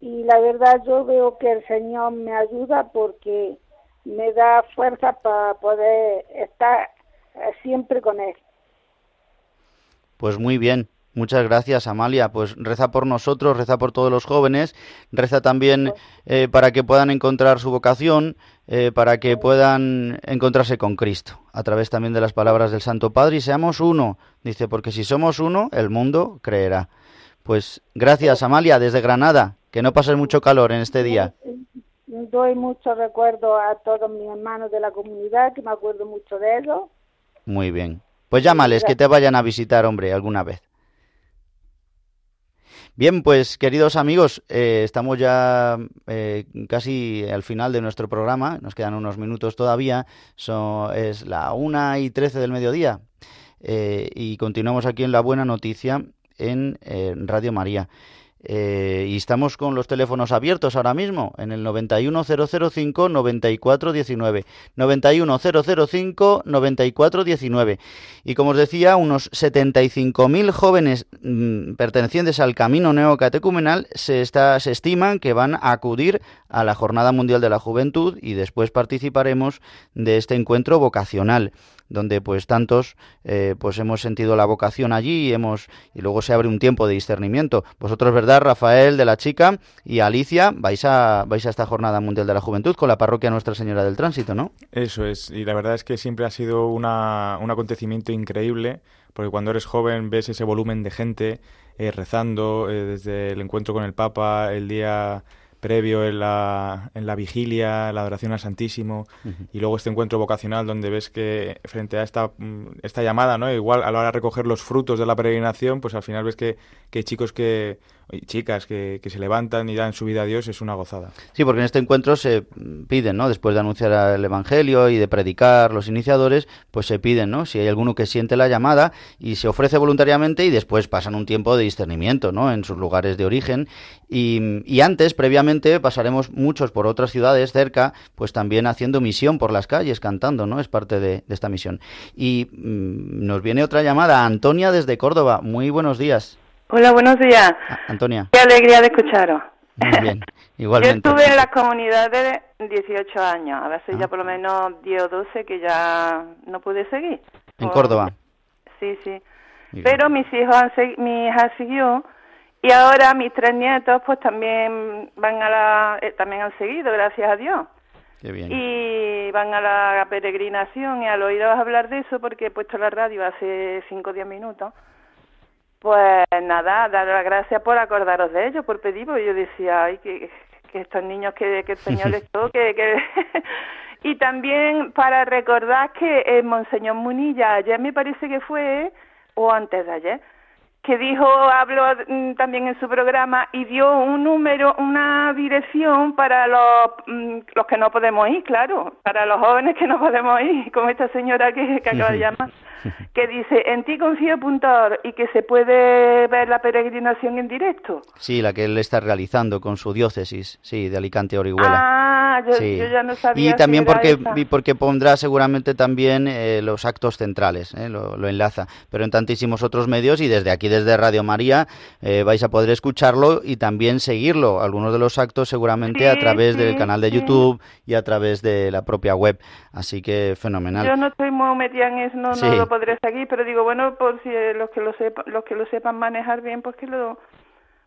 y la verdad yo veo que el Señor me ayuda porque me da fuerza para poder estar eh, siempre con Él. Pues muy bien. Muchas gracias, Amalia. Pues reza por nosotros, reza por todos los jóvenes, reza también eh, para que puedan encontrar su vocación, eh, para que puedan encontrarse con Cristo, a través también de las palabras del Santo Padre, y seamos uno. Dice, porque si somos uno, el mundo creerá. Pues gracias, Amalia, desde Granada. Que no pase mucho calor en este día. Doy mucho recuerdo a todos mis hermanos de la comunidad, que me acuerdo mucho de ellos. Muy bien. Pues llámales, que te vayan a visitar, hombre, alguna vez. Bien, pues queridos amigos, eh, estamos ya eh, casi al final de nuestro programa, nos quedan unos minutos todavía, es la una y trece del mediodía eh, y continuamos aquí en La Buena Noticia en Radio María. Eh, y estamos con los teléfonos abiertos ahora mismo en el 91005 9419 91005 9419 y como os decía unos 75.000 jóvenes mm, pertenecientes al camino neocatecumenal se, está, se estiman que van a acudir a la Jornada Mundial de la Juventud y después participaremos de este encuentro vocacional donde pues tantos eh, pues hemos sentido la vocación allí y hemos y luego se abre un tiempo de discernimiento. Vosotros, ¿verdad, Rafael de la Chica y Alicia, vais a vais a esta Jornada Mundial de la Juventud con la parroquia Nuestra Señora del Tránsito, ¿no? Eso es, y la verdad es que siempre ha sido una, un acontecimiento increíble, porque cuando eres joven ves ese volumen de gente eh, rezando eh, desde el encuentro con el Papa, el día previo en la, en la vigilia, la adoración al Santísimo y luego este encuentro vocacional donde ves que frente a esta, mm, esta llamada, ¿no? igual a la hora de recoger los frutos de la peregrinación, pues al final ves que, que hay chicos que chicas que, que, se levantan y dan su vida a Dios es una gozada. Sí, porque en este encuentro se piden, ¿no? Después de anunciar el Evangelio y de predicar los iniciadores, pues se piden, ¿no? Si hay alguno que siente la llamada y se ofrece voluntariamente y después pasan un tiempo de discernimiento, ¿no? En sus lugares de origen. Y, y antes, previamente, pasaremos muchos por otras ciudades cerca, pues también haciendo misión por las calles, cantando, ¿no? Es parte de, de esta misión. Y mm, nos viene otra llamada, Antonia desde Córdoba. Muy buenos días. Hola, buenos días. Ah, Antonia. Qué alegría de escucharos. Muy bien, igualmente. Yo estuve en la comunidad de 18 años, a veces ya ah. por lo menos 10 o 12 que ya no pude seguir. ¿En Córdoba? Sí, sí. Pero mis hijos, han mi hija siguió y ahora mis tres nietos pues también van a la, eh, también han seguido, gracias a Dios. Qué bien. Y van a la peregrinación y al oíros hablar de eso, porque he puesto la radio hace 5 o 10 minutos, pues nada, dar las gracias por acordaros de ellos, por pedir, porque yo decía, ay, que, que estos niños que, que el Señor les toque, que... y también para recordar que el Monseñor Munilla, ayer me parece que fue, o antes de ayer, que dijo, habló mm, también en su programa y dio un número, una dirección para los, mm, los que no podemos ir, claro, para los jóvenes que no podemos ir, como esta señora que, que acaba de llamar, que dice en ti confío.org y que se puede ver la peregrinación en directo. Sí, la que él está realizando con su diócesis, sí, de Alicante Orihuela. Ah, yo, ya no sabía. Y también porque, porque pondrá seguramente también eh, los actos centrales, eh, lo, lo, enlaza, pero en tantísimos otros medios y desde aquí, desde Radio María eh, vais a poder escucharlo y también seguirlo. Algunos de los actos seguramente a través del canal de YouTube y a través de la propia web. Así que fenomenal. Yo no estoy muy metida en eso, no, lo podré seguir, pero digo, bueno, por si los que lo sepan, los que lo sepan manejar bien, pues que lo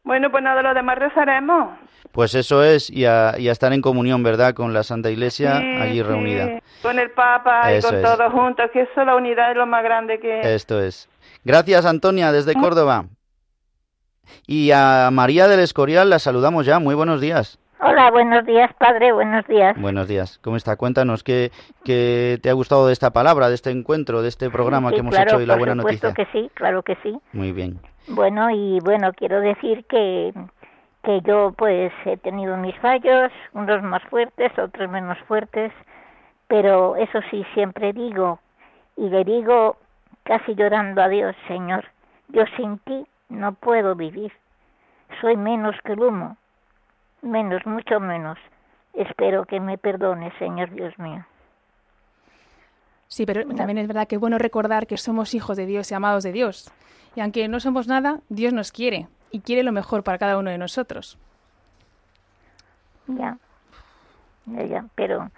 bueno, pues nada, lo demás rezaremos. Pues eso es, y a, estar en comunión, ¿verdad?, con la Santa Iglesia allí reunida. Con el Papa y con todos juntos, que eso la unidad es lo más grande que... Esto es. Gracias, Antonia, desde Córdoba. Y a María del Escorial la saludamos ya. Muy buenos días. Hola, buenos días, padre, buenos días. Buenos días. ¿Cómo está? Cuéntanos qué, qué te ha gustado de esta palabra, de este encuentro, de este programa que hemos hecho hoy, la buena noticia. que sí, claro que sí. Muy bien. Bueno, y bueno, quiero decir que, que yo pues he tenido mis fallos, unos más fuertes, otros menos fuertes, pero eso sí, siempre digo, y le digo casi llorando a Dios, Señor, yo sin ti no puedo vivir. Soy menos que el humo, menos, mucho menos. Espero que me perdone, Señor Dios mío. Sí, pero también es verdad que es bueno recordar que somos hijos de Dios y amados de Dios. Y aunque no somos nada, Dios nos quiere y quiere lo mejor para cada uno de nosotros. Ya, ya, ya, pero,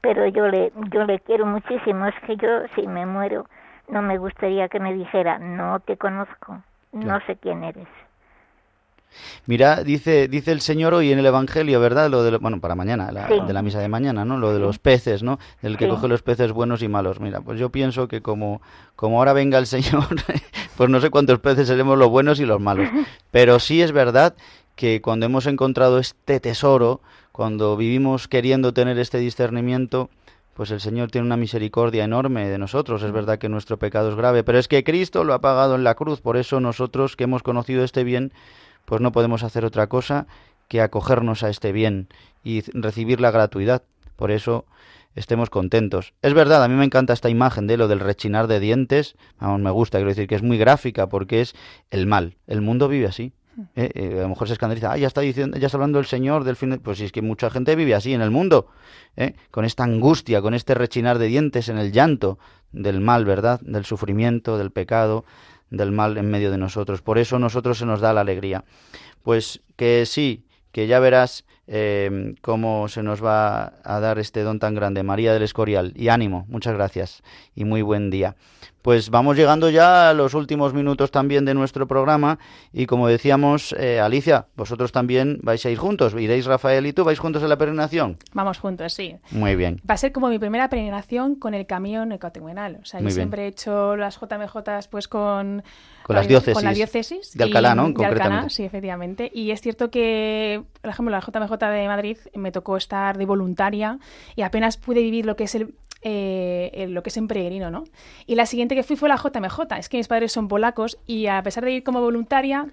pero yo le, yo le quiero muchísimo. Es que yo, si me muero, no me gustaría que me dijera, no te conozco, no sé quién eres. Mira, dice, dice el Señor hoy en el Evangelio, ¿verdad? Lo de, bueno, para mañana, de la misa de mañana, ¿no? Lo de los peces, ¿no? El que coge los peces buenos y malos. Mira, pues yo pienso que como, como ahora venga el Señor, pues no sé cuántos peces seremos los buenos y los malos. Pero sí es verdad que cuando hemos encontrado este tesoro, cuando vivimos queriendo tener este discernimiento, pues el Señor tiene una misericordia enorme de nosotros. Es verdad que nuestro pecado es grave, pero es que Cristo lo ha pagado en la cruz. Por eso nosotros que hemos conocido este bien, pues no podemos hacer otra cosa que acogernos a este bien y recibir la gratuidad. Por eso estemos contentos. Es verdad, a mí me encanta esta imagen de lo del rechinar de dientes. Vamos, me gusta, quiero decir que es muy gráfica porque es el mal. El mundo vive así. Eh, eh, a lo mejor se escandaliza, ah, ya está diciendo, ya está hablando el Señor del fin. Pues si es que mucha gente vive así en el mundo, ¿eh? con esta angustia, con este rechinar de dientes en el llanto del mal, ¿verdad? Del sufrimiento, del pecado, del mal en medio de nosotros. Por eso nosotros se nos da la alegría. Pues que sí, que ya verás eh, cómo se nos va a dar este don tan grande, María del Escorial. Y ánimo, muchas gracias y muy buen día. Pues vamos llegando ya a los últimos minutos también de nuestro programa y como decíamos, eh, Alicia, vosotros también vais a ir juntos, iréis Rafael y tú, vais juntos a la peregrinación. Vamos juntos, sí. Muy bien. Va a ser como mi primera peregrinación con el camión ecotemuenal. O sea, yo siempre he hecho las JMJ pues con con las diócesis. Con la diócesis. De Alcalá, ¿no? De Alcalá, sí, efectivamente. Y es cierto que, por ejemplo, la JMJ de Madrid me tocó estar de voluntaria y apenas pude vivir lo que es el, eh, lo que es en peregrino, ¿no? Y la siguiente que fui fue la JMJ. Es que mis padres son polacos y a pesar de ir como voluntaria,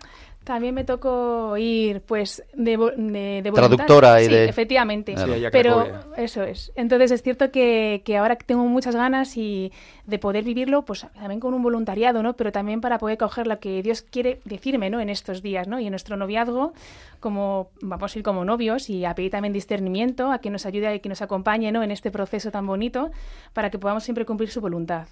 también me tocó ir, pues, de, de, Traductora y sí, efectivamente. pero eso es. Entonces es cierto que, que, ahora tengo muchas ganas y de poder vivirlo, pues también con un voluntariado, ¿no? Pero también para poder coger lo que Dios quiere decirme, ¿no? En estos días, ¿no? Y en nuestro noviazgo, como vamos a ir como novios y a pedir también discernimiento, a que nos ayude y que nos acompañe, ¿no? En este proceso tan bonito, para que podamos siempre cumplir su voluntad.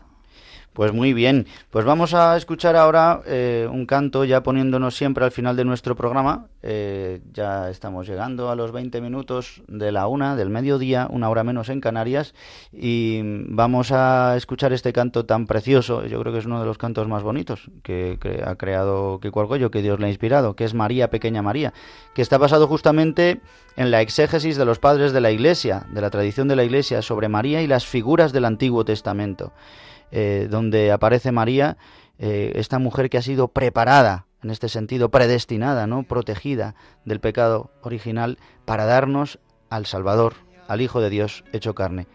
Pues muy bien, pues vamos a escuchar ahora eh, un canto ya poniéndonos siempre al final de nuestro programa. Eh, ya estamos llegando a los 20 minutos de la una del mediodía, una hora menos en Canarias, y vamos a escuchar este canto tan precioso. Yo creo que es uno de los cantos más bonitos que, ha creado Kiko Argollo, que Dios le ha inspirado, que es María, Pequeña María, que está basado justamente en la exégesis de los padres de la Iglesia, de la tradición de la Iglesia sobre María y las figuras del Antiguo Testamento. Eh, donde aparece María, eh, esta mujer que ha sido preparada, en este sentido, predestinada, ¿no? protegida del pecado original, para darnos al Salvador, al Hijo de Dios hecho carne.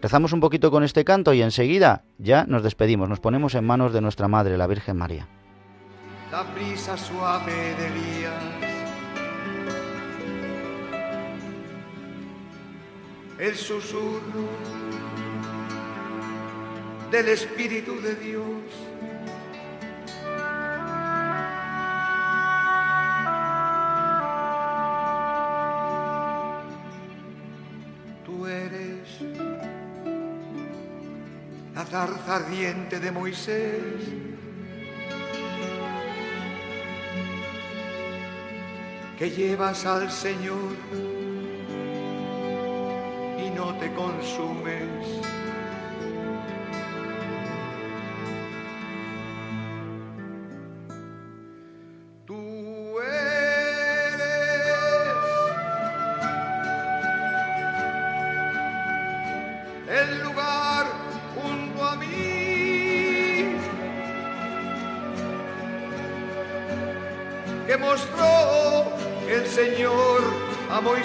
Rezamos un poquito con este canto y enseguida ya nos despedimos, nos ponemos en manos de nuestra Madre, la Virgen María. La suave de el susurro del Espíritu de Dios. Tú eres la zarza ardiente de Moisés. que llevas al Señor y no te consumes.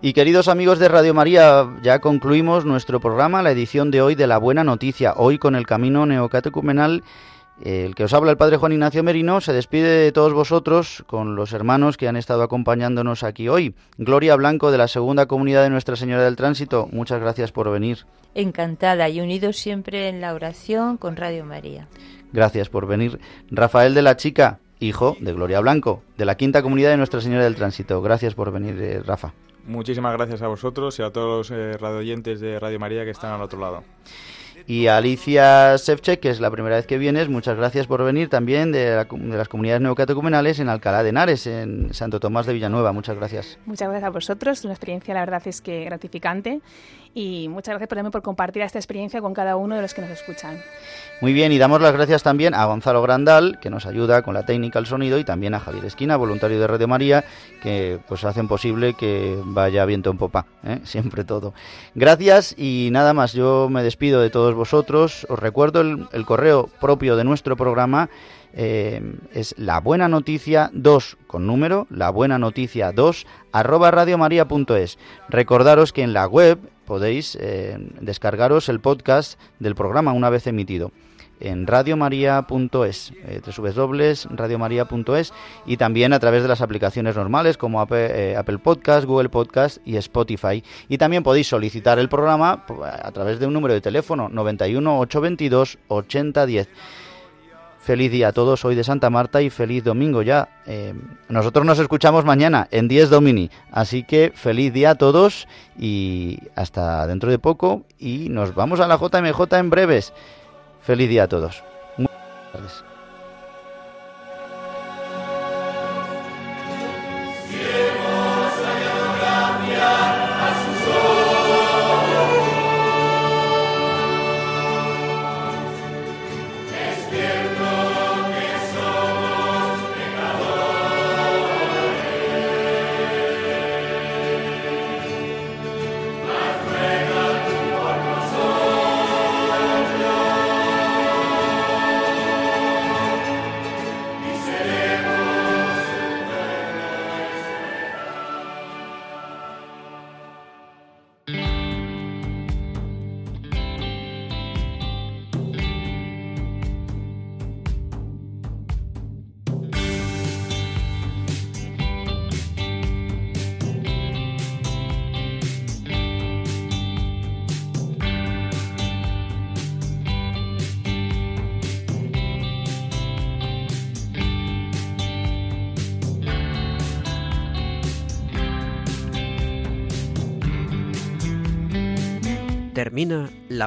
Y queridos amigos de Radio María, ya concluimos nuestro programa, la edición de hoy de La Buena Noticia. Hoy con el camino neocatecumenal, eh, el que os habla el Padre Juan Ignacio Merino, se despide de todos vosotros con los hermanos que han estado acompañándonos aquí hoy. Gloria Blanco de la Segunda Comunidad de Nuestra Señora del Tránsito, muchas gracias por venir. Encantada y unidos siempre en la oración con Radio María. Gracias por venir. Rafael de la Chica, hijo de Gloria Blanco, de la Quinta Comunidad de Nuestra Señora del Tránsito. Gracias por venir, eh, Rafa. Muchísimas gracias a vosotros y a todos los eh, radioyentes de Radio María que están al otro lado. Y a Alicia Sevchek, que es la primera vez que vienes, muchas gracias por venir también de, la- de las comunidades neocatecumenales en Alcalá de Henares, en Santo Tomás de Villanueva. Muchas gracias. Muchas gracias a vosotros, una experiencia la verdad es que gratificante y muchas gracias por, por compartir esta experiencia con cada uno de los que nos escuchan. Muy bien, y damos las gracias también a Gonzalo Grandal, que nos ayuda con la técnica, el sonido, y también a Javier Esquina, voluntario de Radio María, que pues hacen posible que vaya viento en popa, ¿eh? siempre todo. Gracias y nada más, yo me despido de todos vosotros. Os recuerdo el, el correo propio de nuestro programa, eh, es la buena noticia 2 con número, la buena noticia 2 arroba radiomaria.es. Recordaros que en la web podéis eh, descargaros el podcast del programa una vez emitido en radiomaria.es, eh, www.radiomaria.es y también a través de las aplicaciones normales como Apple, eh, Apple Podcast, Google Podcast y Spotify. Y también podéis solicitar el programa pues, a través de un número de teléfono 91 822 8010. Feliz día a todos hoy de Santa Marta y feliz domingo ya. Eh, nosotros nos escuchamos mañana en 10 Domini. Así que feliz día a todos y hasta dentro de poco. Y nos vamos a la JMJ en breves. Feliz día a todos. Buenas tardes.